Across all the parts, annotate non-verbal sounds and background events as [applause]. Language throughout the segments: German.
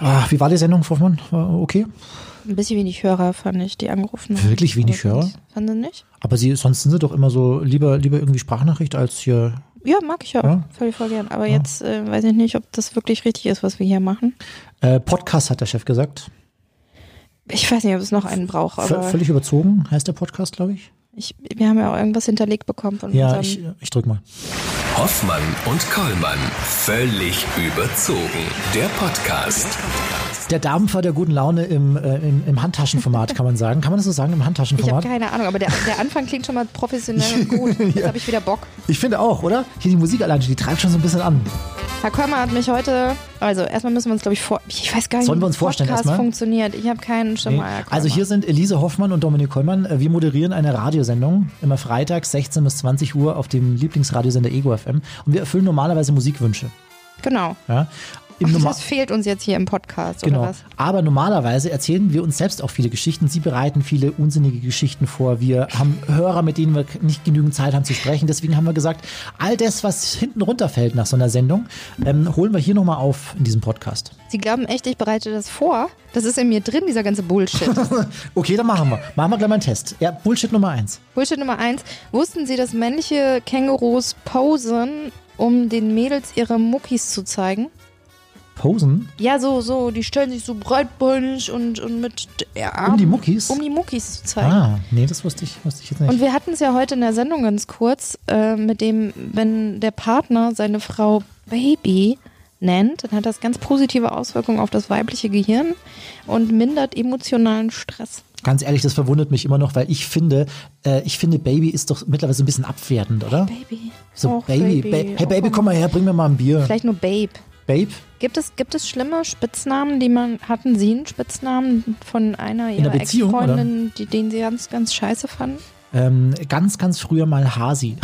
Ah, wie war die Sendung, Hoffmann? War okay? Ein bisschen wenig Hörer fand ich, die angerufen haben. Wirklich wenig Hörer? fand- Fanden Sie nicht? Aber sie, sonst sind sie doch immer so lieber, lieber irgendwie Sprachnachricht als hier. Ja, mag ich auch. Ja. Völlig voll gern. Aber jetzt äh, weiß ich nicht, ob das wirklich richtig ist, was wir hier machen. Äh, Podcast hat der Chef gesagt. Ich weiß nicht, ob es noch einen braucht, V aber völlig überzogen heißt der Podcast, glaube ich. ich, wir haben ja auch irgendwas hinterlegt bekommen von Ja, ich, ich drück mal. Hoffmann und Kollmann. Völlig überzogen. Der Podcast. Der Dampfer der guten Laune im, äh, im, im Handtaschenformat, kann man sagen. Kann man das so sagen, im Ich habe Handtaschenformat? keine Ahnung, aber der, der Anfang klingt schon mal professionell und gut. [laughs] Jetzt habe ich wieder Bock. Ich finde auch, oder? Hier die Musik allein, die treibt schon so ein bisschen an. Herr Kolmer hat mich heute, also erstmal müssen wir uns, glaube ich, vor. Ich weiß gar nicht, Sollen wir uns vorstellen Podcast erstmal? funktioniert. Ich habe keinen Schimmer. Nee. Also hier sind Elise Hoffmann und Dominik Kollmann. Äh, Wir moderieren eine Radiosendung, immer freitags 16 bis 20 Uhr auf dem Lieblingsradiosender Ego FM. Und wir erfüllen normalerweise Musikwünsche. Genau. Ja? Im Ach, das fehlt uns jetzt hier im Podcast, Genau. oder was? Aber normalerweise erzählen wir uns selbst auch viele Geschichten. Sie bereiten viele unsinnige Geschichten vor. Wir haben Hörer, mit denen wir nicht genügend Zeit haben zu sprechen. Deswegen haben wir gesagt, all das, was hinten runterfällt nach so einer Sendung, ähm, holen wir hier nochmal auf in diesem Podcast. Sie glauben echt, ich bereite das vor? Das ist in mir drin, dieser ganze Bullshit. [laughs] Okay, dann machen wir. Machen wir gleich mal einen Test. Ja, Bullshit Nummer eins. Bullshit Nummer eins. Wussten Sie, dass männliche Kängurus posen, um den Mädels ihre Muckis zu zeigen? Posen Ja, so, so, die stellen sich so breitbeinig und, und mit der Arm, um die Muckis. um die Muckis zu zeigen. ah, nee, das wusste ich, wusste ich jetzt nicht. Und wir hatten es ja heute in der Sendung ganz kurz, äh, mit dem, wenn der Partner seine Frau Baby nennt, dann hat das ganz positive Auswirkungen auf das weibliche Gehirn und mindert emotionalen Stress. Ganz ehrlich, das verwundert mich immer noch, weil ich finde, äh, ich finde, Baby ist doch mittlerweile so ein bisschen abwertend, oder? Baby. So, Och, Baby, Baby. Ba- hey Baby, komm mal her, bring mir mal ein Bier. Vielleicht nur Babe. Babe? Gibt es, gibt es schlimme Spitznamen, die man, hatten Sie einen Spitznamen von einer Ihrer die, den Sie ganz, ganz scheiße fanden? Ähm, ganz, ganz früher mal Hasi.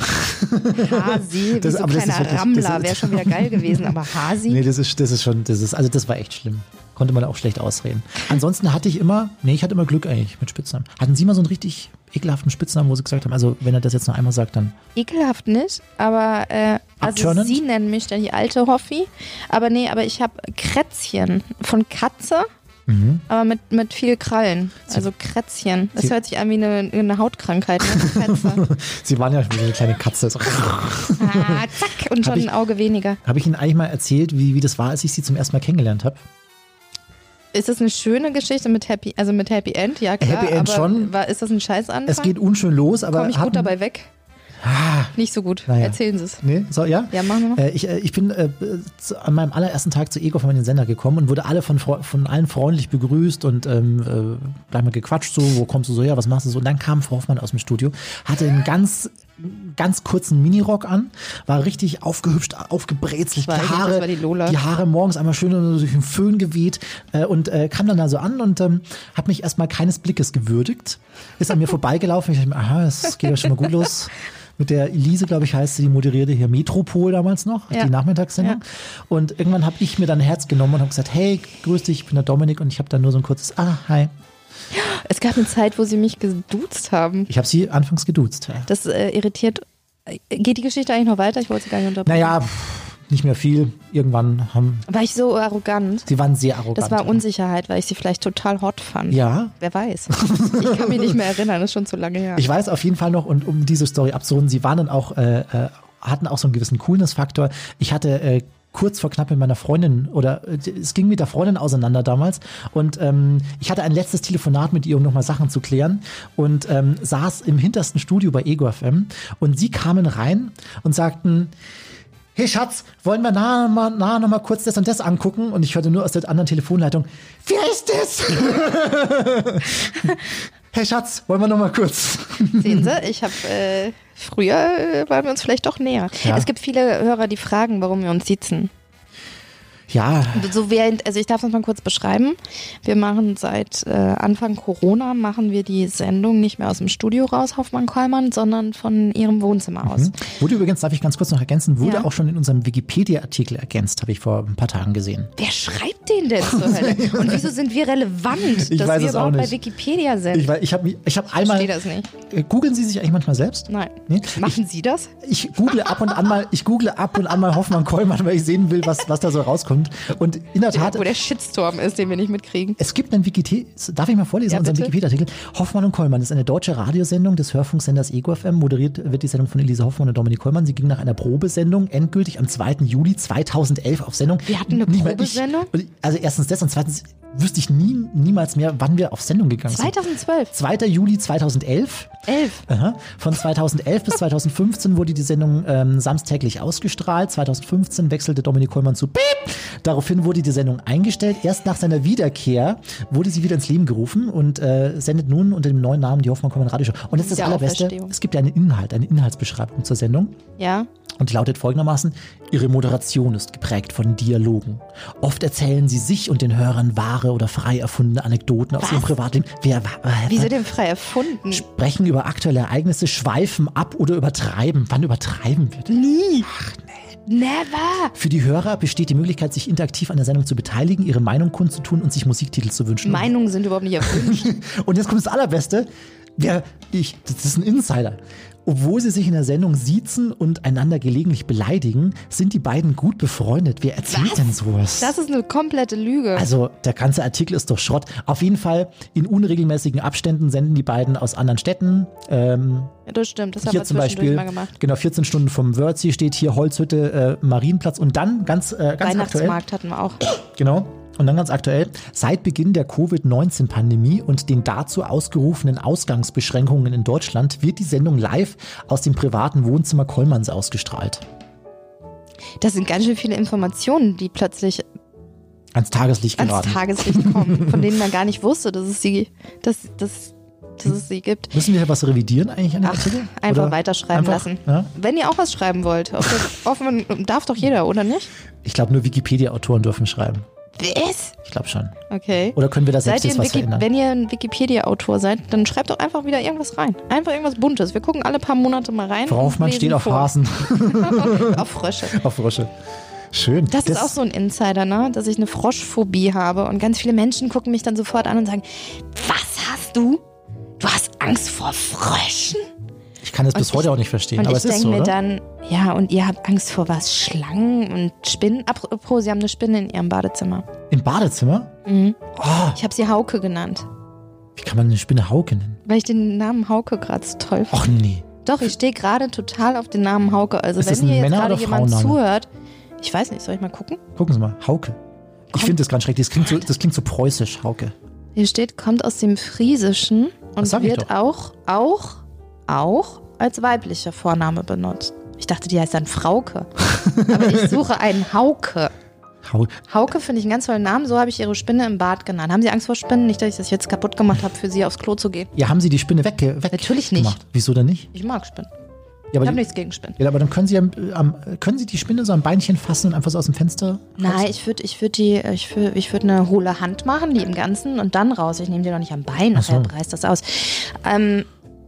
Hasi, wie [laughs] Das- so aber das ist kleiner wirklich- Rammler, wäre schon wieder geil gewesen, aber Hasi? Nee, das ist, das ist schon, das ist, also das war echt schlimm. Konnte man auch schlecht ausreden. Ansonsten hatte ich immer, nee, ich hatte immer Glück eigentlich mit Spitznamen. Hatten Sie mal so einen richtig ekelhaften Spitznamen, wo Sie gesagt haben, also wenn er das jetzt noch einmal sagt, dann Ekelhaft nicht, aber äh, also Abturnend? Sie nennen mich dann die alte Hoffi. Aber nee, aber ich habe Krätzchen von Katze, Mhm. aber mit, mit viel Krallen. Also Krätzchen. Das Sie- hört sich an wie eine, eine Hautkrankheit, ne? [laughs] Sie waren ja wie so eine kleine Katze. So. [laughs] ah, zack, und schon ich- ein Auge weniger. Habe ich Ihnen eigentlich mal erzählt, wie, wie das war, als ich Sie zum ersten Mal kennengelernt habe? Ist das eine schöne Geschichte mit Happy, also mit Happy End? Ja, klar. Happy End schon. War, ist das ein Scheißanfang? Es geht unschön los, aber Komme ich gut dabei weg? Nicht so gut. Naja. Erzählen Sie es. Nee, so, ja? Ja, machen wir mal. Äh, ich, äh, ich bin äh, zu, an meinem allerersten Tag zu Ego von den Sender gekommen und wurde alle von, von allen freundlich begrüßt und ähm, äh, gleich mal gequatscht, so, wo kommst du so her, was machst du so? Und dann kam Frau Hoffmann aus dem Studio, hatte einen ganz ganz kurzen Minirock an, war richtig aufgehübscht, aufgebrezelt, die Haare, die Lola. die Haare morgens einmal schön durch den Föhn geweht äh, und äh, kam dann da so an und ähm, hat mich erstmal keines Blickes gewürdigt, ist an mir [laughs] vorbeigelaufen. Ich dachte mir, aha, es geht ja schon mal gut los. Mit der Elise, glaube ich, heißt sie, die moderierte hier Metropol damals noch, Ja. die Nachmittagssendung. Und irgendwann habe ich mir dann ein Herz genommen und habe gesagt, hey, grüß dich, ich bin der Dominik und ich habe dann nur so ein kurzes, ah, hi. Es gab eine Zeit, wo Sie mich geduzt haben. Ich habe sie anfangs geduzt. Ja. Das äh, irritiert. äh, Geht die Geschichte eigentlich noch weiter? Ich wollte sie gar nicht unterbrechen. Naja, nicht mehr viel. Irgendwann haben, War ich so arrogant? sie waren sehr arrogant. Das war Unsicherheit, weil ich sie vielleicht total hot fand. Ja, Wer weiß. Ich kann mich nicht mehr erinnern, das ist schon zu lange her. Ich weiß auf jeden Fall noch, und um diese Story abzurunden, sie waren dann auch, äh, äh, hatten auch so einen gewissen Coolness-Faktor. Ich hatte äh, kurz vor knapp mit meiner Freundin oder äh, es ging mit der Freundin auseinander damals und ähm, ich hatte ein letztes Telefonat mit ihr, um nochmal Sachen zu klären und ähm, saß im hintersten Studio bei Ego FM und sie kamen rein und sagten, Hey Schatz, wollen wir nachher mal, nachher noch kurz das und das angucken? Und ich hörte nur aus der anderen Telefonleitung, wer ist das? [laughs] hey Schatz, wollen wir noch mal kurz? Sehen Sie, ich habe äh, früher äh, waren wir uns vielleicht doch näher. Ja. Es gibt viele Hörer, die fragen, warum wir uns sitzen. Ja, So während, also ich darf es mal kurz beschreiben. Wir machen seit äh, Anfang Corona machen wir die Sendung nicht mehr aus dem Studio raus, Hoffmann Kollmann, sondern von ihrem Wohnzimmer aus. Wurde übrigens, darf ich ganz kurz noch ergänzen, wurde Ja. auch schon in unserem Wikipedia-Artikel ergänzt, habe ich vor ein paar Tagen gesehen. Wer schreibt den denn zur Hölle? [laughs] Und wieso sind wir relevant, Ich dass weiß wir es auch überhaupt bei nicht. Wikipedia sind? Ich, weiß- ich habe ich hab einmal. verstehe das nicht. Äh, Googeln Sie sich eigentlich manchmal selbst? Nein. Nee? Machen Sie das? Ich google ab und an mal, ich google ab und an mal Hoffmann Kollmann, weil ich sehen will, was, was da so rauskommt. Rauskommt. Und in der Tat, Wo der Shitstorm ist, den wir nicht mitkriegen. es gibt einen Wikipedia, darf ich mal vorlesen, Ja, unseren. Wikipedia-Artikel? Hoffmann und Kollmann ist eine deutsche Radiosendung des Hörfunksenders Ego FM. Moderiert wird die Sendung von Elise Hoffmann und Dominik Kollmann. Sie ging nach einer Probesendung endgültig am 2. Juli 2011 auf Sendung. Wir hatten eine Nicht mal ich. Probesendung? Also erstens das und zweitens wüsste ich nie, niemals mehr, wann wir auf Sendung gegangen sind. 2012. 2. Juli 2011. 11. Aha. Von 2011 bis 2015 wurde die Sendung ähm, samstäglich ausgestrahlt. 2015 wechselte Dominik Kollmann zu Piep. Daraufhin wurde die Sendung eingestellt. Erst nach seiner Wiederkehr wurde sie wieder ins Leben gerufen und äh, sendet nun unter dem neuen Namen die Hoffmann Kollmann Radioshow. Und das ist das Allerbeste. Es gibt ja einen Inhalt, eine Inhaltsbeschreibung zur Sendung. Ja. Und die lautet folgendermaßen, ihre Moderation ist geprägt von Dialogen. Oft erzählen sie sich und den Hörern wahre oder frei erfundene Anekdoten aus ihrem Privatleben. Wer, Wieso denn frei erfunden? sprechen über aktuelle Ereignisse, schweifen ab oder übertreiben. Wann übertreiben wir denn? Nie. Never. Für die Hörer besteht die Möglichkeit, sich interaktiv an der Sendung zu beteiligen, ihre Meinung kundzutun und sich Musiktitel zu wünschen. Meinungen sind überhaupt nicht erwünscht. [laughs] Und jetzt kommt das Allerbeste. Wer, ich, das ist ein Insider. Obwohl sie sich in der Sendung siezen und einander gelegentlich beleidigen, sind die beiden gut befreundet. Wer erzählt Was? denn sowas? Das ist eine komplette Lüge. Also der ganze Artikel ist doch Schrott. Auf jeden Fall in unregelmäßigen Abständen senden die beiden aus anderen Städten. Ähm, Ja, das stimmt, das haben wir zum Beispiel, mal gemacht. genau 14 Stunden vom Wörthsee steht hier Holzhütte, äh, Marienplatz und dann ganz, äh, ganz aktuell, Weihnachtsmarkt hatten wir auch. genau, und dann ganz aktuell, seit Beginn der Covid-19-Pandemie und den dazu ausgerufenen Ausgangsbeschränkungen in Deutschland wird die Sendung live aus dem privaten Wohnzimmer Kollmanns ausgestrahlt. Das sind ganz schön viele Informationen, die plötzlich Ans Tageslicht ans geraten. Tageslicht [laughs] kommen, von denen man gar nicht wusste, dass es sie, dass, dass, dass es sie gibt. Müssen wir hier was revidieren eigentlich an dem Ach, Artikel? einfach Oder weiterschreiben einfach, lassen. Ja? Wenn ihr auch was schreiben wollt, der offenen, darf doch jeder, oder nicht? Ich glaube, nur Wikipedia-Autoren dürfen schreiben. Was? Ich glaube schon. Okay. Oder können wir da selbst jetzt was Wiki verändern? wenn ihr ein Wikipedia-Autor seid, dann schreibt doch einfach wieder irgendwas rein. Einfach irgendwas Buntes. Wir gucken alle paar Monate mal rein. Hoffmann lesen steht auf vor. Hasen, [laughs] auf Frösche. [laughs] auf Frösche. Schön. Das, ist auch so ein Insider, ne? Dass ich eine Froschphobie habe und ganz viele Menschen gucken mich dann sofort an und sagen, was hast du? Du hast Angst vor Fröschen? Ich kann das bis heute ich- auch nicht verstehen, Und aber ich es ist denke so, mir dann, ja, und ihr habt Angst vor was? Schlangen und Spinnen? Apropos, sie haben eine Spinne in ihrem Badezimmer. Im Badezimmer? Mhm. Oh, Ich habe sie Hauke genannt, wie kann man eine Spinne Hauke nennen? weil ich den Namen Hauke gerade so toll finde. Och nee. Doch, ich stehe gerade total auf den Namen Hauke. Also Ist wenn hier jetzt gerade jemand zuhört, ich weiß nicht, soll ich mal gucken? Gucken Sie mal, Hauke. Ich finde das ganz schrecklich. Das klingt, so, das klingt so preußisch, Hauke. Hier steht, kommt aus dem Friesischen und wird auch, auch, auch als weiblicher Vorname benutzt. Ich dachte, die heißt dann Frauke. [laughs] Aber ich suche einen Hauke. Hau Hauke finde ich einen ganz tollen Namen. So habe ich ihre Spinne im Bad genannt. Haben Sie Angst vor Spinnen? Nicht, dass ich das jetzt kaputt gemacht habe, für Sie aufs Klo zu gehen. ja, haben Sie die Spinne wegge weg Natürlich nicht. gemacht? Wieso denn nicht? Ich mag Spinnen. Ja, Ich habe nichts gegen Spinnen. ja, aber dann können Sie, am, am, können Sie die Spinne so am Beinchen fassen und einfach so aus dem Fenster Nein, ich würde ich würd die, ich würde ich würd eine hohle Hand machen, die im Ganzen und dann raus. Ich nehme die doch nicht am Bein, so. reißt das aus. Ähm,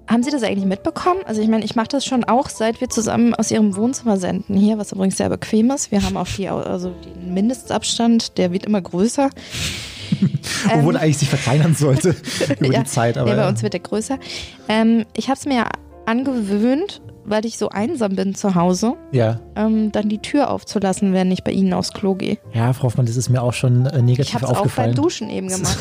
haben Sie das eigentlich mitbekommen? Also ich meine, ich mache das schon auch, seit wir zusammen aus Ihrem Wohnzimmer senden hier, was übrigens sehr bequem ist. Wir haben auch die, also den Mindestabstand, der wird immer größer. [laughs] Obwohl er eigentlich sich verkleinern sollte [laughs] über Ähm. Ja, die Zeit. Aber nee, bei uns wird der größer. Ähm, ich habe es mir angewöhnt, weil ich so einsam bin zu Hause, ja. ähm, dann die Tür aufzulassen, wenn ich bei Ihnen aufs Klo gehe. ja, Frau Hoffmann, das ist mir auch schon äh, Ich negativ habe es auch aufgefallen. beim Duschen eben [laughs] gemacht.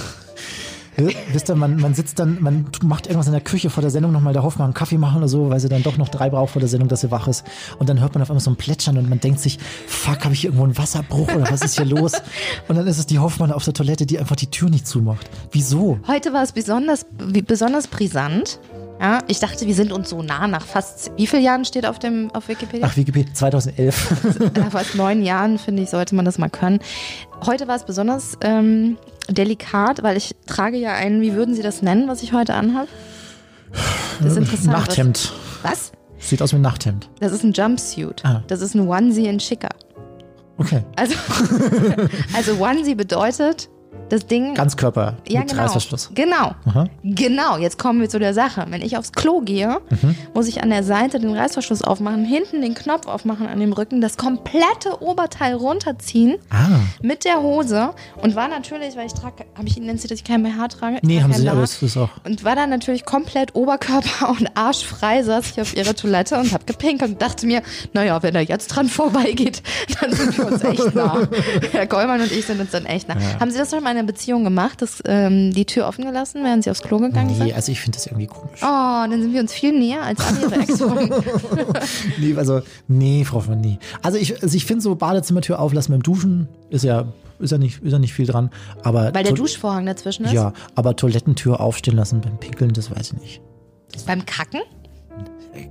Wisst ihr, man, man sitzt dann, man macht irgendwas in der Küche vor der Sendung nochmal der Hoffmann einen Kaffee machen oder so, weil sie dann doch noch drei braucht vor der Sendung, dass sie wach ist. Und dann hört man auf einmal so ein Plätschern und man denkt sich, fuck, habe ich hier irgendwo einen Wasserbruch oder was ist hier los? Und dann ist es die Hoffmann auf der Toilette, die einfach die Tür nicht zumacht. Wieso? Heute war es besonders, besonders brisant. Ja, ich dachte, wir sind uns so nah nach fast, wie vielen Jahren steht auf dem auf Wikipedia? Ach, Wikipedia 2011. [laughs] Nach fast neun Jahren, finde ich, sollte man das mal können. Heute war es besonders ähm, delikat, weil ich trage ja ein, wie würden Sie das nennen, was ich heute anhabe? Das ist interessant. Nachthemd. Was? Sieht aus wie ein Nachthemd. Das ist ein Jumpsuit. Ah. Das ist ein Onesie in schicker. Okay. Also, [laughs] also Onesie bedeutet Das Ding. Ganzkörper ja, mit genau. Reißverschluss. Genau. Aha. Genau, jetzt kommen wir zu der Sache. Wenn ich aufs Klo gehe, Mhm. muss ich an der Seite den Reißverschluss aufmachen, hinten den Knopf aufmachen an dem Rücken, das komplette Oberteil runterziehen Ah. mit der Hose und war natürlich, weil ich trage, habe ich Ihnen erzählt, dass ich kein BH trage? Ich Nee, haben sie, BH. aber das ist auch. Und war dann natürlich komplett Oberkörper [laughs] und arschfrei, saß ich auf ihrer Toilette und hab gepinkelt und dachte mir, naja, wenn er jetzt dran vorbeigeht, [laughs] dann sind wir uns echt nah. [laughs] Herr Gollmann und ich sind uns dann echt nah. Haben Sie das schon mal in einer Beziehung gemacht, dass, ähm, die Tür offen gelassen, während Sie aufs Klo gegangen Nee, sind? also ich finde das irgendwie komisch. Oh, dann sind wir uns viel näher als Ihre [laughs] Ex-Freunde. [laughs] Nee, also, nee, Frau von nie. Also ich, also ich finde so Badezimmertür auflassen beim Duschen ist ja, ist ja nicht, ist ja nicht viel dran. Aber Weil der To- Duschvorhang dazwischen ist. Ja, aber Toilettentür aufstehen lassen beim Pinkeln, das weiß ich nicht. Beim Kacken?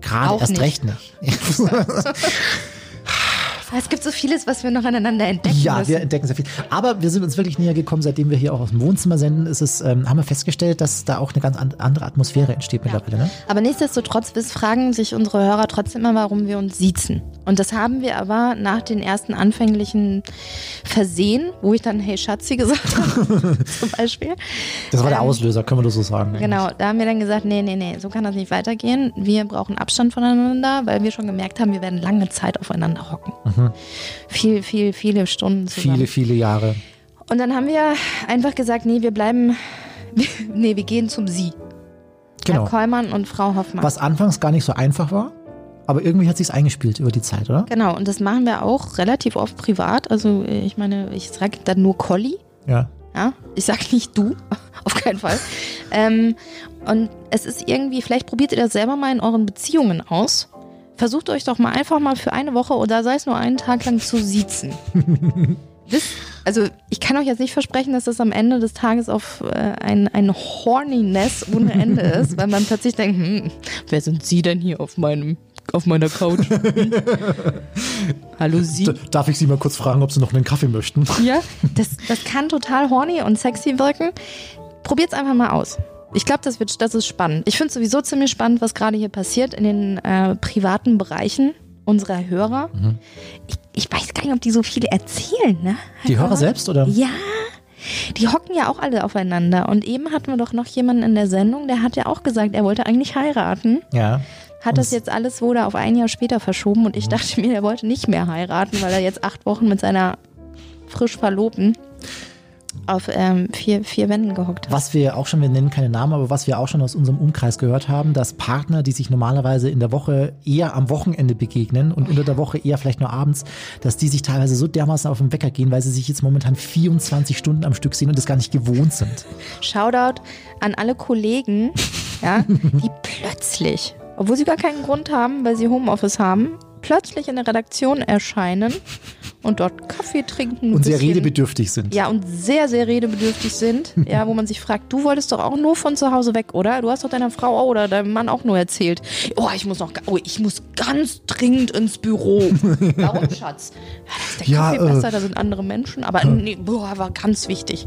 Gerade erst nicht. recht nicht. [laughs] Es gibt so vieles, was wir noch aneinander entdecken Ja, müssen. wir entdecken sehr viel. Aber wir sind uns wirklich näher gekommen, seitdem wir hier auch aus dem Wohnzimmer senden, ist es, ähm, haben wir festgestellt, dass da auch eine ganz an- andere Atmosphäre entsteht mittlerweile. Ne? Aber nichtsdestotrotz fragen sich unsere Hörer trotzdem immer, warum wir uns siezen. Und das haben wir aber nach den ersten anfänglichen Versehen, wo ich dann Hey Schatzi [laughs] gesagt habe, zum Beispiel. Das war der Ähm, Auslöser, können wir das so sagen. eigentlich. Genau, da haben wir dann gesagt, nee, nee, nee, so kann das nicht weitergehen. Wir brauchen Abstand voneinander, weil wir schon gemerkt haben, wir werden lange Zeit aufeinander hocken. Viel, viel, viele Stunden zusammen. Viele, viele Jahre. Und dann haben wir einfach gesagt, nee, wir bleiben, [laughs] nee, wir gehen zum Sie. Genau. Herr Kollmann und Frau Hoffmann. Was anfangs gar nicht so einfach war, aber irgendwie hat sich's eingespielt über die Zeit, oder? Genau, und das machen wir auch relativ oft privat. Also äh, ich meine, ich sage dann nur Colli. Ja. Ja, ich sag nicht du, [laughs] auf keinen Fall. [laughs] Ähm, und es ist irgendwie, vielleicht probiert ihr das selber mal in euren Beziehungen aus. Versucht euch doch mal einfach mal für eine Woche oder sei es nur einen Tag lang zu siezen. [laughs] Wisst, also ich kann euch jetzt nicht versprechen, dass das am Ende des Tages auf äh, ein, ein Horniness ohne Ende [laughs] ist, weil man plötzlich denkt, hm, wer sind Sie denn hier auf meinem auf meiner Couch? Hm? [laughs] Hallo Sie? Darf ich Sie mal kurz fragen, ob Sie noch einen Kaffee möchten? Ja, das, das kann total horny und sexy wirken. Probiert's einfach mal aus. Ich glaube, das, wird- das ist spannend. Ich finde sowieso ziemlich spannend, was gerade hier passiert in den äh, privaten Bereichen unserer Hörer. Ich, ich weiß gar nicht, ob die so viel erzählen, ne? Die Hörer selbst, oder? Ja. Die hocken ja auch alle aufeinander. Und eben hatten wir doch noch jemanden in der Sendung, der hat ja auch gesagt, er wollte eigentlich heiraten. Ja. Hat das jetzt alles wurde auf ein Jahr später verschoben und ich dachte mir, er wollte nicht mehr heiraten, weil er jetzt acht Wochen mit seiner frisch Verlobten auf ähm, vier, vier Wänden gehockt. Was wir auch schon, wir nennen keine Namen, aber was wir auch schon aus unserem Umkreis gehört haben, dass Partner, die sich normalerweise in der Woche eher am Wochenende begegnen und unter der Woche eher vielleicht nur abends, dass die sich teilweise so dermaßen auf den Wecker gehen, weil sie sich jetzt momentan 24 Stunden am Stück sehen und das gar nicht gewohnt sind. Shoutout an alle Kollegen, [laughs] ja, die plötzlich, obwohl sie gar keinen Grund haben, weil sie Homeoffice haben, plötzlich in der Redaktion erscheinen und dort Kaffee trinken. Und sehr redebedürftig sind. Ja, und sehr, sehr redebedürftig sind. [laughs] Ja, wo man sich fragt, du wolltest doch auch nur von zu Hause weg, oder? Du hast doch deiner Frau oder deinem Mann auch nur erzählt. Oh, ich muss noch, oh, ich muss ganz dringend ins Büro. [laughs] Warum, Schatz? Ja, da ist der Ja, Kaffee äh, besser, da sind andere Menschen. Aber nee, boah, war ganz wichtig.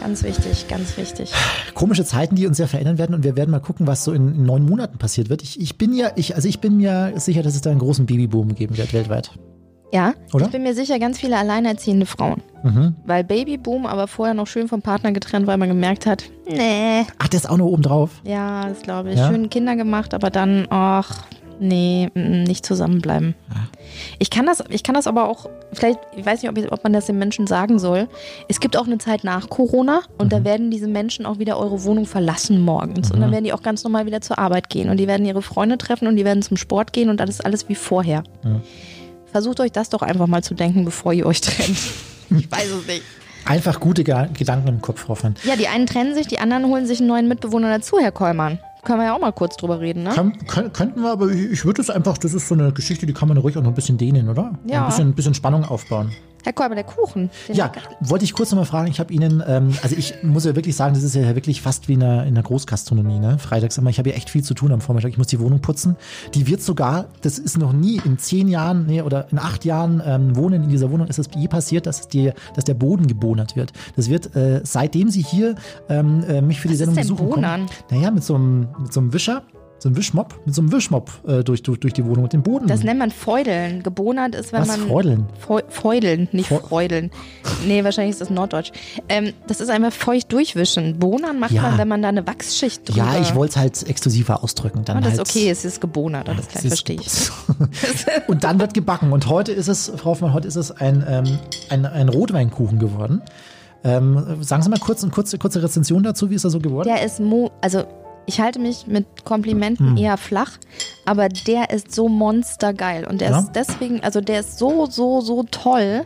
Ganz wichtig, ganz wichtig. Komische Zeiten, die uns sehr verändern werden und wir werden mal gucken, was so in, in neun Monaten passiert wird. Ich, ich bin ja, ich, also ich bin mir sicher, dass es da einen großen Babyboom geben wird weltweit. Ja, Oder? ich bin mir sicher, ganz viele alleinerziehende Frauen. Weil Babyboom, aber vorher noch schön vom Partner getrennt, weil man gemerkt hat, nee, Ach, der ist auch noch oben drauf. Ja, das glaube ich. Ja? Schön Kinder gemacht, aber dann, ach, nee, mm, nicht zusammenbleiben. Ich kann das, ich kann das aber auch, vielleicht, ich weiß nicht, ob, ob man das den Menschen sagen soll. Es gibt auch eine Zeit nach Corona und da werden diese Menschen auch wieder eure Wohnung verlassen morgens. Und dann werden die auch ganz normal wieder zur Arbeit gehen und die werden ihre Freunde treffen und die werden zum Sport gehen und das ist alles wie vorher. Versucht euch das doch einfach mal zu denken, bevor ihr euch trennt. [laughs] Ich weiß es nicht. Einfach gute Ge Gedanken im Kopf, Frau Fand. Ja, die einen trennen sich, die anderen holen sich einen neuen Mitbewohner dazu, Herr Kollmann. Können wir ja auch mal kurz drüber reden, ne? Kann, können, könnten wir, aber ich, ich würde es einfach, das ist so eine Geschichte, die kann man ruhig auch noch ein bisschen dehnen, oder? Ja. Ein bisschen, ein bisschen Spannung aufbauen. Herr Kolber, der Kuchen. Ja, wollte ich kurz nochmal fragen, ich habe Ihnen, ähm, also ich muss ja wirklich sagen, das ist ja wirklich fast wie in einer, in einer Großgastronomie, ne? Freitags immer, ich habe ja echt viel zu tun am Vormittag, ich muss die Wohnung putzen. Die wird sogar, das ist noch nie in zehn Jahren, nee, oder in acht Jahren ähm, Wohnen in dieser Wohnung, ist es je passiert, dass, die, dass der Boden gebonert wird. Das wird, äh, seitdem Sie hier ähm, äh, mich für die Was ist Sendung denn besuchen Bonern? kommen, naja, mit so einem, mit so einem Wischer, so ein Wischmopp, mit so einem Wischmopp äh, durch, durch, durch die Wohnung und den Boden. Das nennt man Feudeln. Gebonert ist, wenn Was, man. Feudeln? Feu Feudeln, nicht Feu- Freudeln. Nee, wahrscheinlich ist das Norddeutsch. Ähm, das ist einfach feucht durchwischen. Bonern macht Ja. man, wenn man da eine Wachsschicht drüber. ja, ich wollte es halt exklusiver ausdrücken. Dann Ah, das ist halt, okay, es ist gebonert, Es ist- verstehe ich. [laughs] und dann wird gebacken. Und heute ist es, Frau Hoffmann, heute ist es ein, ähm, ein, ein Rotweinkuchen geworden. Ähm, sagen Sie mal kurz eine kurze, kurze Rezension dazu, wie ist er so geworden? Der ist mo, also ich halte mich mit. Komplimenten eher flach, aber der ist so monstergeil und der Ja. ist deswegen, also der ist so, so, so toll,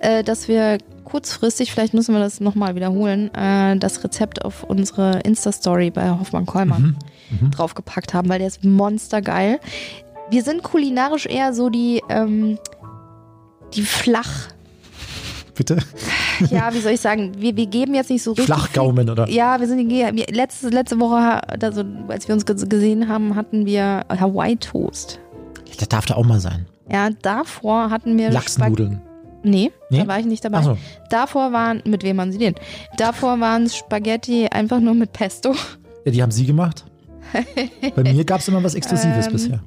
äh, dass wir kurzfristig, vielleicht müssen wir das nochmal wiederholen, äh, das Rezept auf unsere Insta-Story bei Hoffmann Kollmann Mhm. draufgepackt haben, weil der ist monstergeil. Wir sind kulinarisch eher so die, ähm, die flach, Bitte? ja, wie soll ich sagen, wir, wir geben jetzt nicht so richtig. Flachgaumen, oder? Ja, wir sind wir, letzte, letzte Woche, also als wir uns ge- gesehen haben, hatten wir Hawaii Toast. Das darf da auch mal sein. Ja, davor hatten wir Lachsnudeln. Spag- Nee, Nee? da war ich nicht dabei. So. Davor waren, mit wem waren sie denn? Davor waren Spaghetti einfach nur mit Pesto. Ja, die haben Sie gemacht. Bei mir gab es immer was Exklusives [laughs] Ähm, bisher.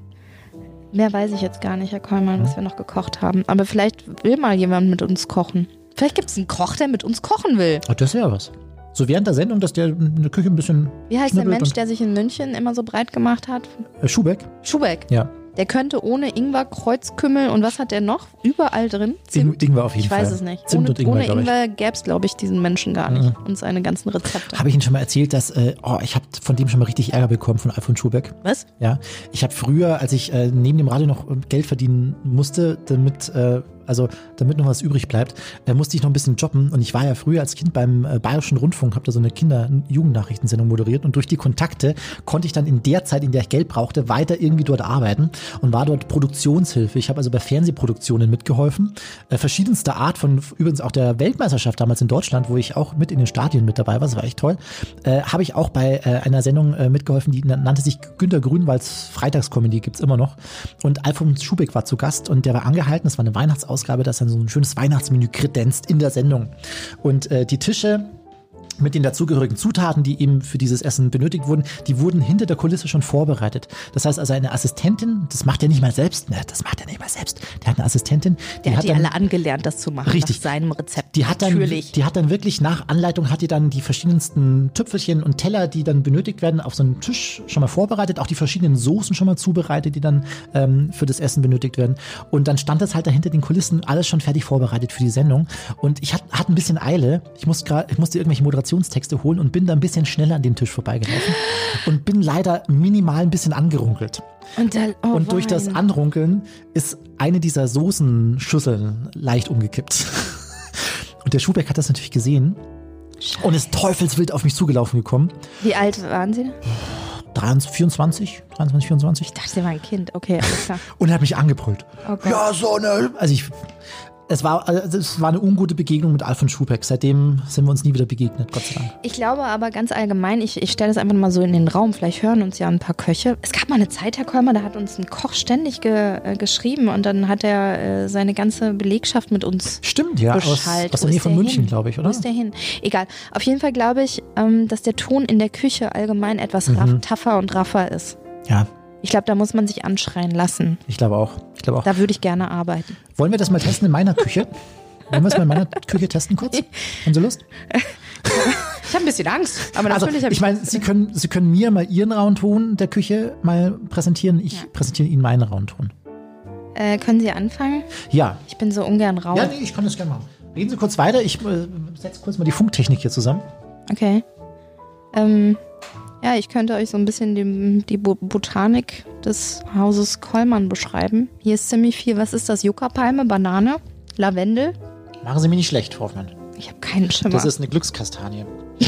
Mehr weiß ich jetzt gar nicht, Herr Kollmann, was wir noch gekocht haben. Aber vielleicht will mal jemand mit uns kochen. Vielleicht gibt es einen Koch, der mit uns kochen will. Oh, das wäre was. So während der Sendung, dass der in der Küche ein bisschen Wie heißt der Mensch, der sich in München immer so breit gemacht hat? Äh, Schubeck? Schubeck. Ja. Der könnte ohne Ingwer, Kreuzkümmel und was hat der noch? Überall drin? Ding war auf jeden ich Fall. weiß es nicht. Zimt ohne und Ingwer, ohne glaube ich. Ingwer gäbe es, glaube ich, diesen Menschen gar nicht und seine ganzen Rezepte. Habe ich Ihnen schon mal erzählt, dass, äh, oh, ich habe von dem schon mal richtig Ärger bekommen, von Alfons Schubeck. Was? Ja, ich habe früher, als ich äh, neben dem Radio noch Geld verdienen musste, damit, äh, also damit noch was übrig bleibt, äh, musste ich noch ein bisschen jobben. Und ich war ja früher als Kind beim äh, Bayerischen Rundfunk, habe da so eine Kinder-Jugendnachrichtensendung moderiert. Und durch die Kontakte konnte ich dann in der Zeit, in der ich Geld brauchte, weiter irgendwie dort arbeiten und war dort Produktionshilfe. Ich habe also bei Fernsehproduktionen mitgeholfen, äh, verschiedenster Art von übrigens auch der Weltmeisterschaft damals in Deutschland, wo ich auch mit in den Stadien mit dabei war. Das war echt toll. Äh, habe ich auch bei äh, einer Sendung äh, mitgeholfen, die nannte sich Günter Grünwalds Freitagskomödie, gibt's immer noch. Und Alfons Schubeck war zu Gast und der war angehalten. Es war eine Weihnachtsausgabe, das dann so ein schönes Weihnachtsmenü kredenzt in der Sendung. Und äh, die Tische mit den dazugehörigen Zutaten, die eben für dieses Essen benötigt wurden, die wurden hinter der Kulisse schon vorbereitet. Das heißt also eine Assistentin, das macht er nicht mal selbst, ne, das macht er nicht mal selbst. Der hat eine Assistentin, die Der hat hat die dann alle angelernt, das zu machen. Richtig. Nach seinem Rezept. die hat dann, Natürlich. die hat dann wirklich nach Anleitung hat die dann die verschiedensten Tüpfelchen und Teller, die dann benötigt werden, auf so einem Tisch schon mal vorbereitet, auch die verschiedenen Soßen schon mal zubereitet, die dann ähm, für das Essen benötigt werden. Und dann stand das halt da hinter den Kulissen alles schon fertig vorbereitet für die Sendung. Und ich hatte hat ein bisschen Eile. Ich musste gerade, ich musste irgendwelche Moderationstexte holen und bin da ein bisschen schneller an dem Tisch vorbeigelaufen und bin leider minimal ein bisschen angerunkelt. Und, da, oh Und durch das. Anrunkeln ist eine dieser Soßenschüsseln leicht umgekippt. Und der Schubeck hat das natürlich gesehen und ist teufelswild auf mich zugelaufen gekommen. Wie alt waren Sie? 23, 24, 23, 24. Ich dachte, Sie waren ein Kind. Okay, alles klar. Und er hat mich angebrüllt. Oh ja, so eine. Also ich. Es war, also es war eine ungute Begegnung mit Alfons Schubeck. Seitdem sind wir uns nie wieder begegnet, Gott sei Dank. Ich glaube aber ganz allgemein, ich, ich stelle das einfach mal so in den Raum, vielleicht hören uns ja ein paar Köche. Es gab mal eine Zeit, Herr Kolmer, da hat uns ein Koch ständig ge, äh, geschrieben und dann hat er äh, seine ganze Belegschaft mit uns Stimmt, ja. Aus, Bescheid. aus Wo der Nähe von München, glaube ich, Wo oder? ist der hin? Egal. Auf jeden Fall glaube ich, ähm, dass der Ton in der Küche allgemein etwas Mhm. raff, tougher und raffer ist. Ja, Ich glaube, da muss man sich anschreien lassen. ich glaube auch. Ich glaube auch. Da würde ich gerne arbeiten. Wollen wir das mal testen in meiner Küche? Wollen wir es mal in meiner Küche testen kurz? Haben Sie Lust? Ich habe ein bisschen Angst, aber Also, natürlich habe ich meine, Sie können, Sie können mir mal Ihren Raunton der Küche mal präsentieren. Ich Ja. präsentiere Ihnen meinen Raunton. Äh, können Sie anfangen? Ja. Ich bin so ungern rau. Ja, nee, ich kann das gerne machen. Reden Sie kurz weiter. Ich äh, setze kurz mal die Funktechnik hier zusammen. Okay. Ähm, ja, ich könnte euch so ein bisschen die, die Bo- Botanik des Hauses Kollmann beschreiben. Hier ist ziemlich viel. Was ist das? Yucca-Palme, Banane, Lavendel? Machen Sie mir nicht schlecht, Hoffmann. Ich habe keinen Schimmer. Das ist eine Glückskastanie. [laughs]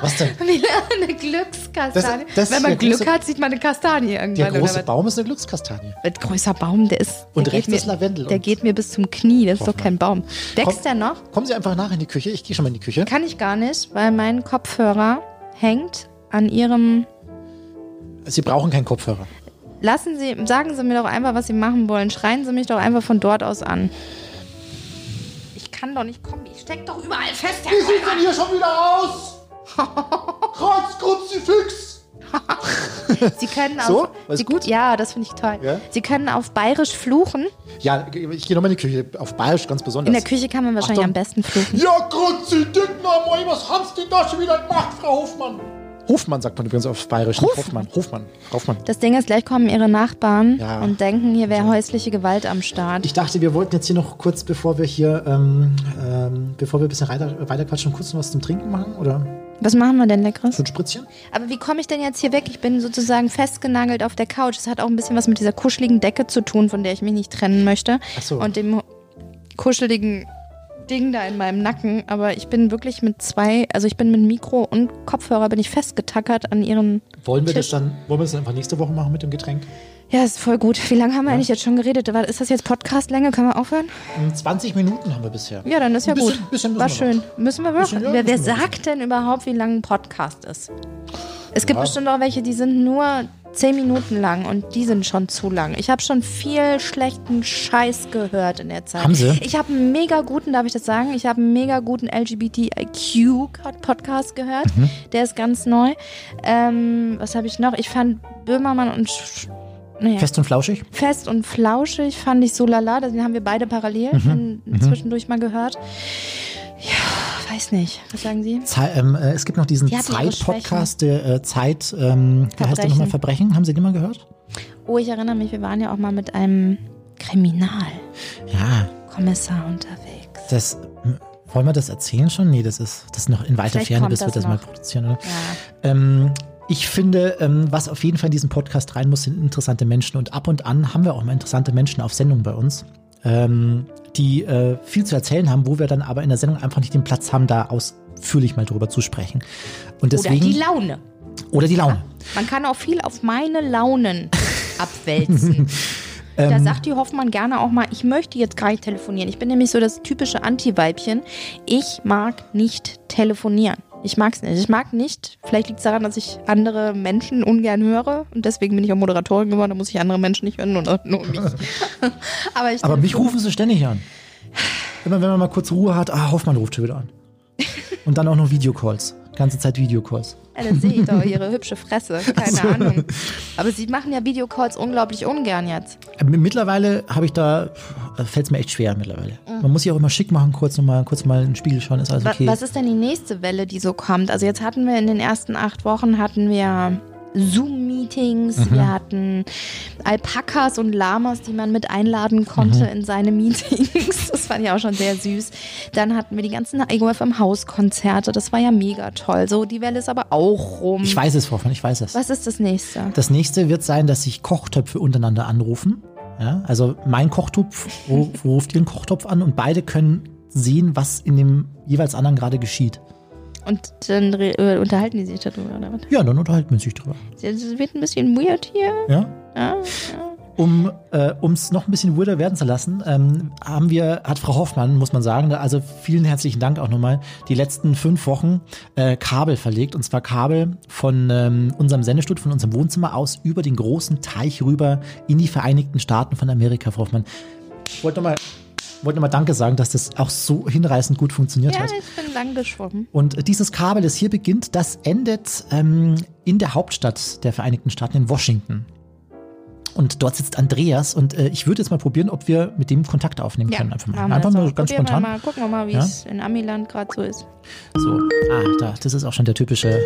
Was denn? [laughs] Eine Glückskastanie. Das- das Wenn man Glück große- hat, sieht man eine Kastanie irgendwann. Der große? Baum ist eine Glückskastanie. Ein größer Baum, der ist. Und der rechts geht ist mir, Lavendel Der und- geht mir bis zum Knie. Das ist doch kein Baum. Wächst Komm. der noch? Kommen Sie einfach nach in die Küche. Ich gehe schon mal in die Küche. Kann ich gar nicht, weil mein Kopfhörer hängt an ihrem Sie brauchen keinen Kopfhörer. Lassen Sie, sagen Sie mir doch einfach, was Sie machen wollen. Schreien Sie mich doch einfach von dort aus an. Ich kann doch nicht kommen. Ich steck doch überall fest. Herr sieht denn hier schon wieder aus? [laughs] Kreuz, Kruzifix! Sie können auf, So? Alles Sie, gut? Ja, das finde ich toll. Ja? Sie können auf Bayerisch fluchen. Ja, ich gehe nochmal in die Küche, auf Bayerisch ganz besonders. In der Küche kann man wahrscheinlich Achtung. am besten fluchen. Ja, Grüezi, Dickner, moi, was haben Sie da schon wieder gemacht, Frau Hofmann? Hofmann sagt man übrigens auf Bayerisch, nicht Hofmann. Hofmann, Hofmann. Das Ding ist, gleich kommen ihre Nachbarn Ja. und denken, hier wäre häusliche Gewalt am Start. Ich dachte, wir wollten jetzt hier noch kurz, bevor wir hier, ähm, ähm, bevor wir ein bisschen weiter, weiterquatschen, kurz noch was zum Trinken machen, oder? Was machen wir denn Leckeres? So ein Spritzchen? Aber wie komme ich denn jetzt hier weg? Ich bin sozusagen festgenagelt auf der Couch. Das hat auch ein bisschen was mit dieser kuscheligen Decke zu tun, von der ich mich nicht trennen möchte. Ach so. Und dem kuscheligen Ding da in meinem Nacken. Aber ich bin wirklich mit zwei, also ich bin mit Mikro und Kopfhörer bin ich festgetackert an ihren. Wollen wir das Tisch. dann, wollen wir das dann einfach nächste Woche machen mit dem Getränk? Ja, ist voll gut. Wie lange haben wir eigentlich jetzt schon geredet? Ist das jetzt Podcastlänge? Können wir aufhören? Um 20 Minuten haben wir bisher. Ja, dann ist ja bisschen- gut. bisschen War schön. Müssen wir wirklich? Ja, wer wer sagt denn überhaupt, wie lang ein Podcast ist? Es gibt Ja. bestimmt auch welche, die sind nur 10 Minuten lang und die sind schon zu lang. Ich habe schon viel schlechten Scheiß gehört in der Zeit. Haben Sie? Ich habe einen mega guten, darf ich das sagen? Ich habe einen mega guten LGBTIQ-Podcast gehört. Mhm. Der ist ganz neu. Ähm, was habe ich noch? Ich fand Böhmermann und Sch naja. Fest und flauschig? Fest und flauschig fand ich so lala. Den haben wir beide parallel Mhm. in, zwischendurch mal gehört. Ja, weiß nicht. Was sagen Sie? Zei ähm, äh, es gibt noch diesen Zeit-Podcast, der äh, Zeit, ähm, wie heißt der nochmal, Verbrechen. Haben Sie den mal gehört? Oh, ich erinnere mich, wir waren ja auch mal mit einem Kriminalkommissar Ja, unterwegs. das, wollen wir das erzählen schon? Nee, das ist, das ist noch in weiter Vielleicht Ferne, bis wir das das mal noch. produzieren, oder? Ja. Ähm, ich finde, ähm, was auf jeden Fall in diesen Podcast rein muss, sind interessante Menschen. Und ab und an haben wir auch mal interessante Menschen auf Sendung bei uns, ähm, die äh, viel zu erzählen haben, wo wir dann aber in der Sendung einfach nicht den Platz haben, da ausführlich mal drüber zu sprechen. Und Oder deswegen, die Laune. oder die Laune. Man kann auch viel auf meine Launen [laughs] abwälzen. [laughs] Da Ähm. sagt die Hoffmann gerne auch mal, ich möchte jetzt gar nicht telefonieren. Ich bin nämlich so das typische Anti-Weibchen. Ich mag nicht telefonieren. Ich mag es nicht. Ich mag nicht. Vielleicht liegt es daran, dass ich andere Menschen ungern höre und deswegen bin ich auch Moderatorin geworden. Da muss ich andere Menschen nicht hören, nur, nur mich. [laughs] Aber, ich Aber mich rufen sie ständig an. Immer wenn man mal kurz Ruhe hat, ah, Hoffmann ruft schon wieder an. Und dann auch noch Videocalls. Ganze Zeit Videocalls. Ja, dann sehe ich doch ihre hübsche Fresse. [laughs] Keine Ahnung. Aber sie machen ja Videocalls unglaublich ungern jetzt. Äh, Mittlerweile habe ich da, fällt es mir echt schwer mittlerweile. Man muss sich auch immer schick machen, kurz nochmal, kurz mal in den Spiegel schauen, ist alles okay. Was ist denn die nächste Welle, die so kommt? Also jetzt hatten wir in den ersten acht Wochen hatten wir Zoom-Meetings, Mhm. wir hatten Alpakas und Lamas, die man mit einladen konnte Mhm. in seine Meetings. [laughs] Das fand ich auch schon sehr süß. Dann hatten wir die ganzen IGOF im Haus-Konzerte. Das war ja mega toll. So, die Welle ist aber auch rum. Ich weiß es, Frau Hoffmann, ich weiß es. Was ist das nächste? Das nächste wird sein, dass sich Kochtöpfe untereinander anrufen. Ja, also mein Kochtopf ru- ruft ihren Kochtopf an und beide können sehen, was in dem jeweils anderen gerade geschieht. Und dann äh, unterhalten die sich darüber, oder was? Ja, dann unterhalten wir sich drüber. Es wird ein bisschen weird hier. Ja? Ja, Um äh, es noch ein bisschen weirder werden zu lassen, ähm, haben wir, hat Frau Hoffmann, muss man sagen, also vielen herzlichen Dank auch nochmal, die letzten fünf Wochen äh, Kabel verlegt. Und zwar Kabel von ähm, unserem Sendestudio, von unserem Wohnzimmer aus über den großen Teich rüber in die Vereinigten Staaten von Amerika, Frau Hoffmann. Ich wollte nochmal wollte noch mal Danke sagen, dass das auch so hinreißend gut funktioniert ja hat. ich bin lang geschwommen. Und dieses Kabel, das hier beginnt, das endet ähm, in der Hauptstadt der Vereinigten Staaten, in Washington. Und dort sitzt Andreas und äh, ich würde jetzt mal probieren, ob wir mit dem Kontakt aufnehmen können. Einfach mal, einfach mal auch. ganz Probieren spontan. Wir mal, gucken wir mal, wie Ja? es in Amiland gerade so ist. So, ah, da, das ist auch schon der typische,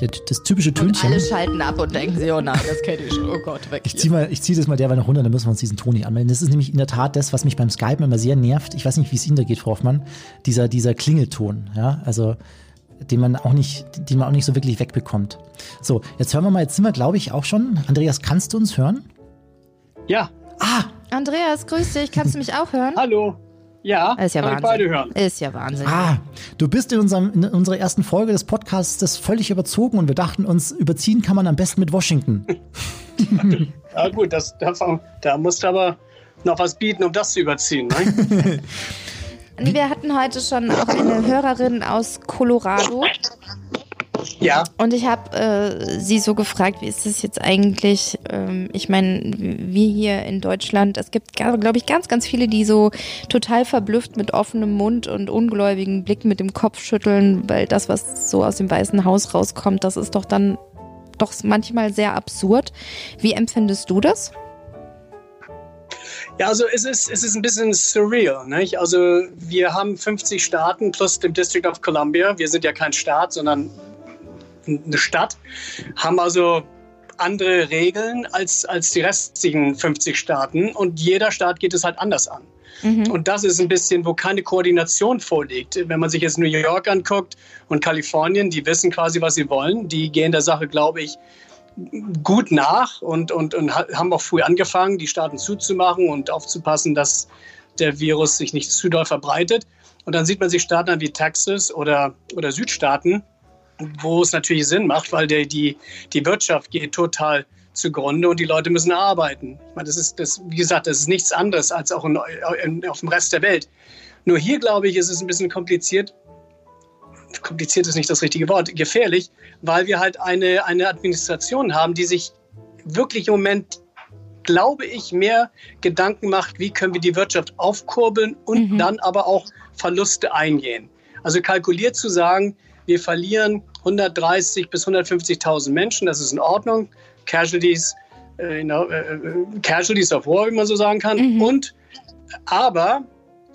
der, das typische Tönchen. Alle schalten ab und denken sich, oh nein, das kenne ich. Oh Gott, weg Ich ziehe mal, ich zieh das mal derweil noch runter, dann müssen wir uns diesen Toni anmelden. Das ist nämlich in der Tat das, was mich beim Skypen immer sehr nervt. Ich weiß nicht, wie es Ihnen da geht, Frau Hoffmann. Dieser, dieser Klingelton, ja, also den man auch nicht, den man auch nicht so wirklich wegbekommt. So, jetzt hören wir mal, jetzt sind wir, glaube ich, auch schon. Andreas, kannst du uns hören? Ja, Ah, Andreas, grüß dich. Kannst du mich auch hören? [laughs] hallo. Ja, ist ja kann Wahnsinn. ich beide hören. Ist ja Wahnsinn. ah, du bist in, unserem, in unserer ersten Folge des Podcasts das völlig überzogen und wir dachten uns, überziehen kann man am besten mit Washington. [laughs] Ja gut, das, da, da musst du aber noch was bieten, um das zu überziehen. Ne? [laughs] Nee, Wir hatten heute schon auch eine Hörerin aus Colorado ja, und ich habe äh, sie so gefragt, wie ist das jetzt eigentlich? Ähm, ich meine, wir hier in Deutschland, es gibt, glaube ich, ganz, ganz viele, die so total verblüfft mit offenem Mund und ungläubigen Blick mit dem Kopf schütteln, weil das, was so aus dem Weißen Haus rauskommt, das ist doch dann doch manchmal sehr absurd. Wie empfindest du das? Ja, also es ist, es ist ein bisschen surreal. Nicht? Also wir haben 50 Staaten plus dem District of Columbia. Wir sind ja kein Staat, sondern eine Stadt. Haben also andere Regeln als, als die restlichen 50 Staaten. Und jeder Staat geht es halt anders an. Mhm. Und das ist ein bisschen, wo keine Koordination vorliegt. Wenn man sich jetzt New York anguckt und Kalifornien, die wissen quasi, was sie wollen. Die gehen der Sache, glaube ich, gut nach und, und, und haben auch früh angefangen, die Staaten zuzumachen und aufzupassen, dass der Virus sich nicht zu doll verbreitet. Und dann sieht man sich Staaten an wie Texas oder, oder Südstaaten, wo es natürlich Sinn macht, weil der, die, die Wirtschaft geht total zugrunde und die Leute müssen arbeiten. Ich meine, das ist, das, wie gesagt, das ist nichts anderes als auch in, in, auf dem Rest der Welt. Nur hier, glaube ich, ist es ein bisschen kompliziert, kompliziert ist nicht das richtige Wort, gefährlich, weil wir halt eine, eine Administration haben, die sich wirklich im Moment, glaube ich, mehr Gedanken macht, wie können wir die Wirtschaft aufkurbeln und mhm. dann aber auch Verluste eingehen. Also kalkuliert zu sagen, wir verlieren 130 bis 150.000 Menschen, das ist in Ordnung. Casualties, äh, you know, äh, äh, Casualties of War, wie man so sagen kann. Mhm. Und aber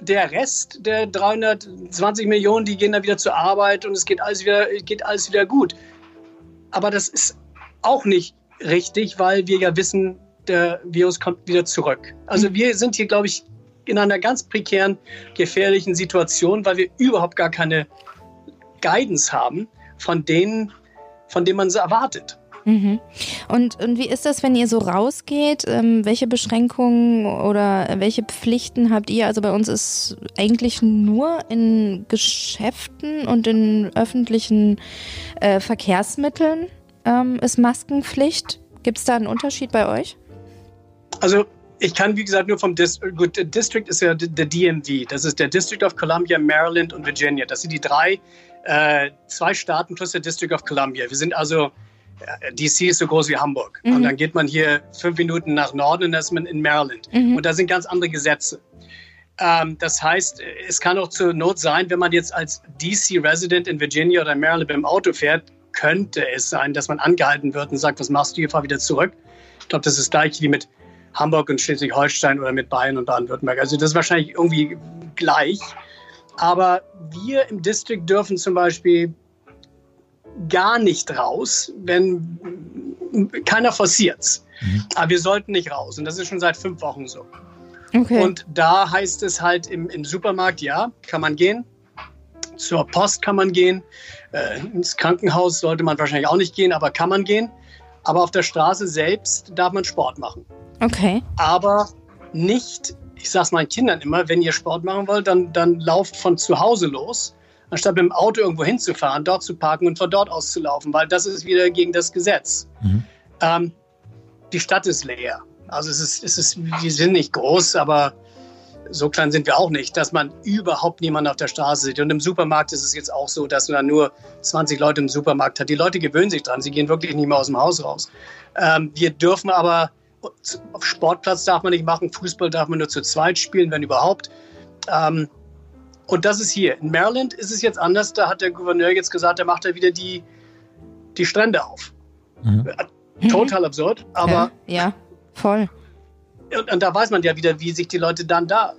der Rest der 320 Millionen, die gehen dann wieder zur Arbeit und es geht alles wieder, geht alles wieder gut. Aber das ist auch nicht richtig, weil wir ja wissen, der Virus kommt wieder zurück. Also mhm. wir sind hier, glaube ich, in einer ganz prekären, gefährlichen Situation, weil wir überhaupt gar keine Guidance haben von denen, von denen man es erwartet. Mhm. Und, und wie ist das, wenn ihr so rausgeht? Ähm, welche Beschränkungen oder welche Pflichten habt ihr? Also bei uns ist eigentlich nur in Geschäften und in öffentlichen äh, Verkehrsmitteln ähm, ist Maskenpflicht. Gibt es da einen Unterschied bei euch? Also ich kann, wie gesagt, nur vom District, gut, District ist ja der DMV, das ist der District of Columbia, Maryland und Virginia. Das sind die drei, äh, zwei Staaten plus der District of Columbia. Wir sind also DC ist so groß wie Hamburg. Mhm. Und dann geht man hier fünf Minuten nach Norden und dann ist man in Maryland. Mhm. Und da sind ganz andere Gesetze. Ähm, das heißt, es kann auch zur Not sein, wenn man jetzt als DC-Resident in Virginia oder Maryland beim Auto fährt, könnte es sein, dass man angehalten wird und sagt, was machst du hier, fahr wieder zurück. Ich glaube, das ist gleich wie mit Hamburg und Schleswig-Holstein oder mit Bayern und Baden-Württemberg. Also das ist wahrscheinlich irgendwie gleich. Aber wir im District dürfen zum Beispiel gar nicht raus, wenn keiner forciert mhm. Aber wir sollten nicht raus. Und das ist schon seit fünf Wochen so. Okay. Und da heißt es halt im, im Supermarkt, ja, kann man gehen. Zur Post kann man gehen. Äh, ins Krankenhaus sollte man wahrscheinlich auch nicht gehen, aber kann man gehen. Aber auf der Straße selbst darf man Sport machen. Okay. Aber nicht, ich sage es meinen Kindern immer, wenn ihr Sport machen wollt, dann, dann lauft von zu Hause los anstatt mit dem Auto irgendwo hinzufahren, dort zu parken und von dort aus zu laufen, weil das ist wieder gegen das Gesetz. Mhm. Ähm, die Stadt ist leer. Also es ist, es ist, wir sind nicht groß, aber so klein sind wir auch nicht, dass man überhaupt niemanden auf der Straße sieht. Und im Supermarkt ist es jetzt auch so, dass man nur 20 Leute im Supermarkt hat. Die Leute gewöhnen sich dran, sie gehen wirklich nicht mehr aus dem Haus raus. Ähm, wir dürfen aber, auf Sportplatz darf man nicht machen, Fußball darf man nur zu zweit spielen, wenn überhaupt. Ähm, und das ist hier. In Maryland ist es jetzt anders. Da hat der Gouverneur jetzt gesagt, er macht da wieder die, die Strände auf. Mhm. Äh, total absurd, aber. Ja, ja voll. Und, und, da weiß man ja wieder, wie sich die Leute dann da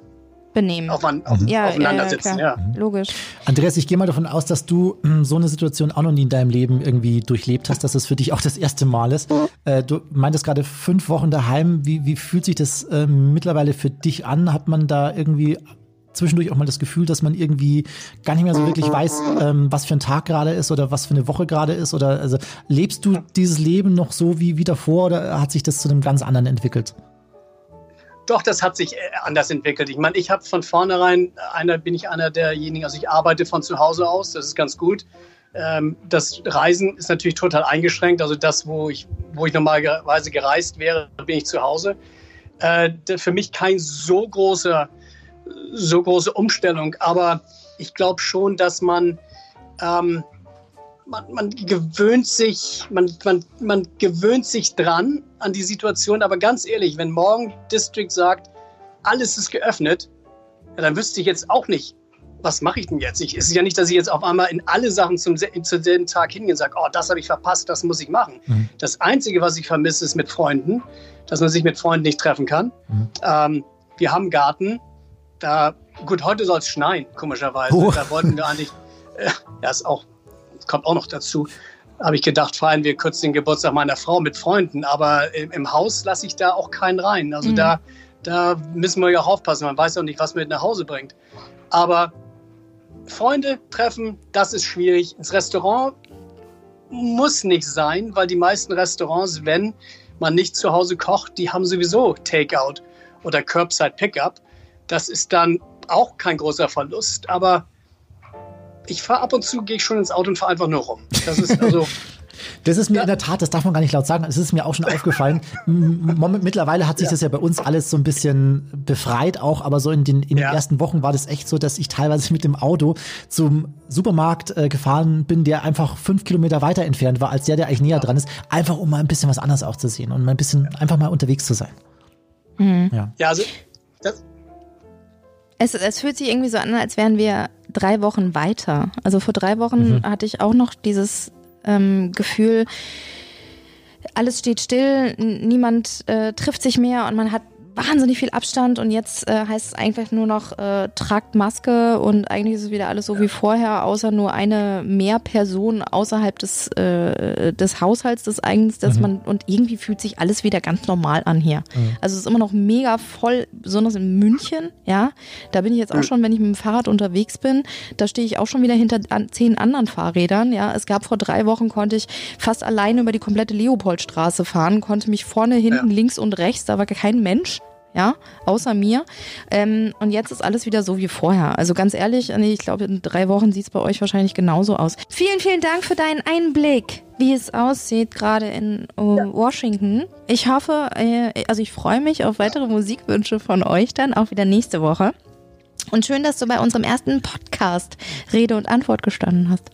benehmen. Auf, auf, ja, aufeinander sitzen. Ja, ja. Logisch. Andreas, ich gehe mal davon aus, dass du hm, so eine Situation auch noch nie in deinem Leben irgendwie durchlebt hast, dass es für dich auch das erste Mal ist. Äh, du meintest gerade fünf Wochen daheim. Wie, wie fühlt sich das äh, mittlerweile für dich an? Hat man da irgendwie zwischendurch auch mal das Gefühl, dass man irgendwie gar nicht mehr so wirklich weiß, ähm, was für ein Tag gerade ist oder was für eine Woche gerade ist? Oder also lebst du dieses Leben noch so wie, wie davor oder hat sich das zu einem ganz anderen entwickelt? Doch, das hat sich äh, anders entwickelt. Ich meine, ich habe von vornherein, einer bin ich einer derjenigen, also ich arbeite von zu Hause aus, das ist ganz gut. Ähm, das Reisen ist natürlich total eingeschränkt. Also das, wo ich, wo ich normalerweise gereist wäre, bin ich zu Hause. Äh, für mich kein so großer so große Umstellung. Aber ich glaube schon, dass man, ähm, man, man, gewöhnt sich, man, man, man gewöhnt sich dran an die Situation. Aber ganz ehrlich, wenn morgen District sagt, alles ist geöffnet, ja, dann wüsste ich jetzt auch nicht, was mache ich denn jetzt? Ich, es ist ja nicht, dass ich jetzt auf einmal in alle Sachen zum, zu dem Tag hingehe und sage, oh, das habe ich verpasst, das muss ich machen. Mhm. Das Einzige, was ich vermisse, ist mit Freunden, dass man sich mit Freunden nicht treffen kann. Mhm. Ähm, wir haben Garten, da, gut, heute soll es schneien, komischerweise. Oh. Da wollten wir eigentlich, äh, ja, ist auch, kommt auch noch dazu, habe ich gedacht, feiern wir kurz den Geburtstag meiner Frau mit Freunden, aber im, im Haus lasse ich da auch keinen rein. Also mhm. da, da müssen wir ja auch aufpassen, man weiß auch nicht, was man mit nach Hause bringt. Aber Freunde treffen, das ist schwierig. Ins Restaurant muss nicht sein, weil die meisten Restaurants, wenn man nicht zu Hause kocht, die haben sowieso Takeout oder Curbside Pickup. Das ist dann auch kein großer Verlust, aber ich fahre ab und zu, gehe ich schon ins Auto und fahre einfach nur rum. Das ist also [laughs] Das ist mir ja. in der Tat, das darf man gar nicht laut sagen, es ist mir auch schon aufgefallen. [laughs] Mittlerweile hat sich ja. das ja bei uns alles so ein bisschen befreit auch, aber so in den, in ja. den ersten Wochen war das echt so, dass ich teilweise mit dem Auto zum Supermarkt äh, gefahren bin, der einfach fünf Kilometer weiter entfernt war, als der, der eigentlich näher dran ist, einfach um mal ein bisschen was anderes auch zu sehen und mal ein bisschen einfach mal unterwegs zu sein. Mhm. Ja. ja, also das es, es fühlt sich irgendwie so an, als wären wir drei Wochen weiter. Also vor drei Wochen mhm. hatte ich auch noch dieses ähm, Gefühl, alles steht still, niemand äh, trifft sich mehr und man hat wahnsinnig viel Abstand und jetzt äh, heißt es einfach nur noch, äh, tragt Maske und eigentlich ist es wieder alles so wie vorher, außer nur eine mehr Person außerhalb des, äh, des Haushalts des eigens, dass mhm. man und irgendwie fühlt sich alles wieder ganz normal an hier. Mhm. Also es ist immer noch mega voll, besonders in München, ja. Da bin ich jetzt auch schon, wenn ich mit dem Fahrrad unterwegs bin, da stehe ich auch schon wieder hinter an, zehn anderen Fahrrädern, ja. Es gab vor drei Wochen, konnte ich fast alleine über die komplette Leopoldstraße fahren, konnte mich vorne, hinten, ja. links und rechts, da war kein Mensch ja, außer mir. Ähm, und jetzt ist alles wieder so wie vorher. Also ganz ehrlich, ich glaube, in drei Wochen sieht es bei euch wahrscheinlich genauso aus. Vielen, vielen Dank für deinen Einblick, wie es aussieht, gerade in uh, Washington. Ich hoffe, äh, also ich freue mich auf weitere Musikwünsche von euch dann auch wieder nächste Woche. Und schön, dass du bei unserem ersten Podcast Rede und Antwort gestanden hast.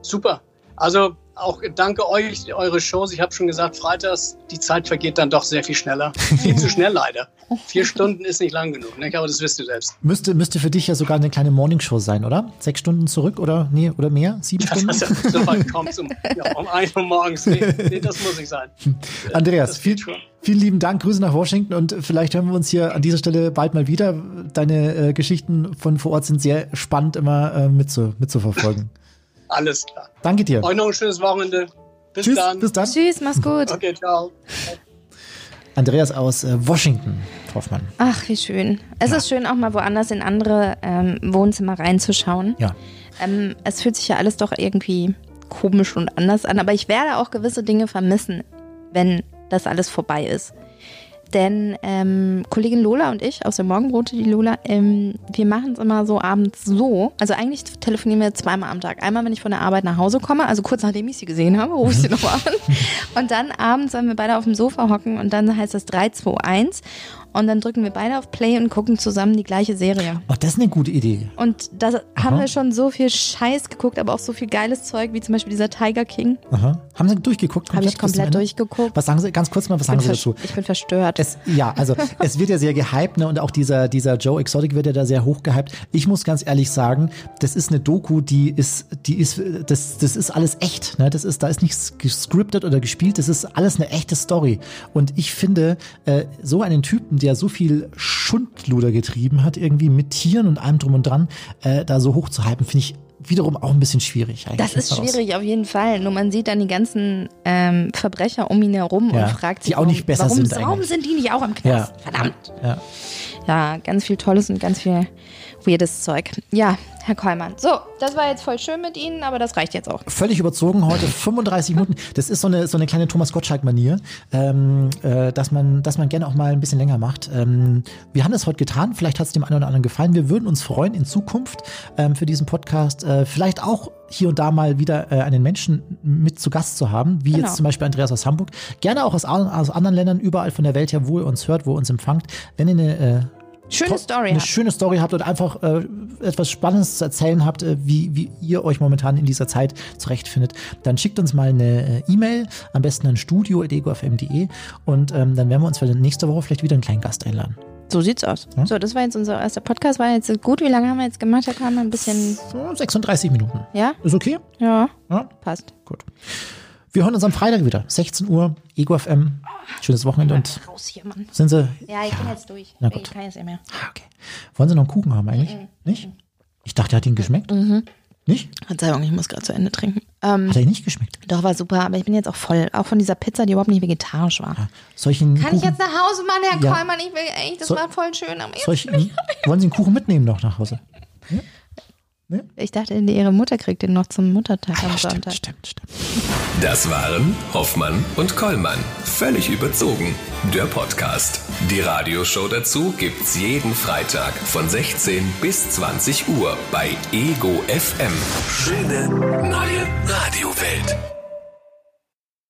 Super. Also auch danke euch, eure Shows. Ich habe schon gesagt, freitags, die Zeit vergeht dann doch sehr viel schneller. viel zu schnell leider. Vier [laughs] Stunden ist nicht lang genug, ne? aber das wisst ihr selbst. Müsste, müsste für dich ja sogar eine kleine Morningshow sein, oder? Sechs Stunden zurück oder nee, oder mehr? Sieben Stunden? Das ist so weit [laughs] kommt um, ja, um 1 Uhr morgens. Nee, nee, das muss nicht sein. Andreas, viel, vielen lieben Dank. Grüße nach Washington und vielleicht hören wir uns hier an dieser Stelle bald mal wieder. Deine äh, Geschichten von vor Ort sind sehr spannend immer äh, mitzu, mitzuverfolgen. [laughs] Alles klar. Danke dir. Euch noch ein schönes Wochenende. Bis Tschüss, dann. Bis dann. Tschüss, mach's gut. Okay, ciao. Andreas aus äh, Washington, Hoffmann. Ach, wie schön. Es ja. ist schön, auch mal woanders in andere ähm, Wohnzimmer reinzuschauen. Ja. Ähm, es fühlt sich ja alles doch irgendwie komisch und anders an, aber ich werde auch gewisse Dinge vermissen, wenn das alles vorbei ist. Denn ähm, Kollegin Lola und ich aus der Morgenbrote, die Lola, ähm, wir machen es immer so abends so. Also eigentlich telefonieren wir zweimal am Tag. Einmal, wenn ich von der Arbeit nach Hause komme, also kurz nachdem ich sie gesehen habe, rufe ich sie nochmal an. Und dann abends, wenn wir beide auf dem Sofa hocken und dann heißt das 3, 2, 1 und dann drücken wir beide auf Play und gucken zusammen die gleiche Serie. Oh, das ist eine gute Idee. Und da haben wir schon so viel Scheiß geguckt, aber auch so viel geiles Zeug, wie zum Beispiel dieser Tiger King. Aha. Haben Sie durchgeguckt? Habe ich komplett durchgeguckt. Was sagen Sie, ganz kurz mal, was sagen Sie dazu? Ich bin verstört. Es, ja, also [laughs] es wird ja sehr gehypt ne, und auch dieser, dieser Joe Exotic wird ja da sehr hoch gehypt. Ich muss ganz ehrlich sagen, das ist eine Doku, die ist, die ist, das, das ist alles echt. Ne? Das ist, da ist nichts gescriptet oder gespielt, das ist alles eine echte Story. Und ich finde, äh, so einen Typen, der so viel Schundluder getrieben hat, irgendwie mit Tieren und allem drum und dran, äh, da so hoch zu halten, finde ich wiederum auch ein bisschen schwierig. Das ist schwierig auf jeden Fall. Nur man sieht dann die ganzen ähm, Verbrecher um ihn herum ja, und fragt sich, die auch nicht besser warum, sind warum sind die nicht auch im Knast? Ja. Verdammt. Ja. ja, ganz viel Tolles und ganz viel weirdes Zeug. Ja, Herr Kollmann. So, das war jetzt voll schön mit Ihnen, aber das reicht jetzt auch. Völlig überzogen heute, [laughs] 35 Minuten. Das ist so eine, so eine kleine Thomas Gottschalk-Manier, ähm, äh, dass, man, dass man gerne auch mal ein bisschen länger macht. Ähm, wir haben das heute getan, vielleicht hat es dem einen oder anderen gefallen. Wir würden uns freuen in Zukunft ähm, für diesen Podcast äh, vielleicht auch hier und da mal wieder äh, einen Menschen mit zu Gast zu haben, wie genau. jetzt zum Beispiel Andreas aus Hamburg. Gerne auch aus, aus anderen Ländern, überall von der Welt her, wo ihr uns hört, wo ihr uns empfangt. Wenn ihr eine äh, Schöne Story eine habt. schöne Story habt und einfach äh, etwas Spannendes zu erzählen habt, äh, wie, wie ihr euch momentan in dieser Zeit zurechtfindet, dann schickt uns mal eine äh, E-Mail, am besten an studio.egofm.de und ähm, dann werden wir uns für nächste Woche vielleicht wieder einen kleinen Gast einladen. So sieht's aus. Ja. So, das war jetzt unser erster Podcast. War jetzt gut. Wie lange haben wir jetzt gemacht? Da kam ein bisschen. So, 36 Minuten. Ja? Ist okay? Ja, Ja, passt. gut. Wir hören uns am Freitag wieder. 16 Uhr, Ego FM. Schönes Wochenende und Raus hier, Mann. sind Sie. Ja, ich bin jetzt durch. Na gut. Ich kann jetzt nicht mehr. Ah, okay. Wollen Sie noch einen Kuchen haben eigentlich? Mhm. Nicht? Ich dachte, hat Ihnen geschmeckt. Nicht? Verzeihung, ich muss gerade zu Ende trinken. Ähm, Hat er nicht geschmeckt? doch, war super, aber ich bin jetzt auch voll. Auch von dieser Pizza, die überhaupt nicht vegetarisch war. Einen Kann Kuchen, ich jetzt nach Hause, Mann, Herr Ja. Kollmann? Ich will echt, das Soll- war voll schön. Aber soll ich, wollen Sie einen Kuchen mitnehmen noch nach Hause? [laughs] ich dachte, ihre Mutter kriegt den noch zum Muttertag am Ja, stimmt, Sonntag. stimmt, stimmt. Das waren Hoffmann und Kollmann. Völlig überzogen. Der Podcast. Die Radioshow dazu gibt's jeden Freitag von 16 bis 20 Uhr bei Ego FM. Schöne neue Radiowelt.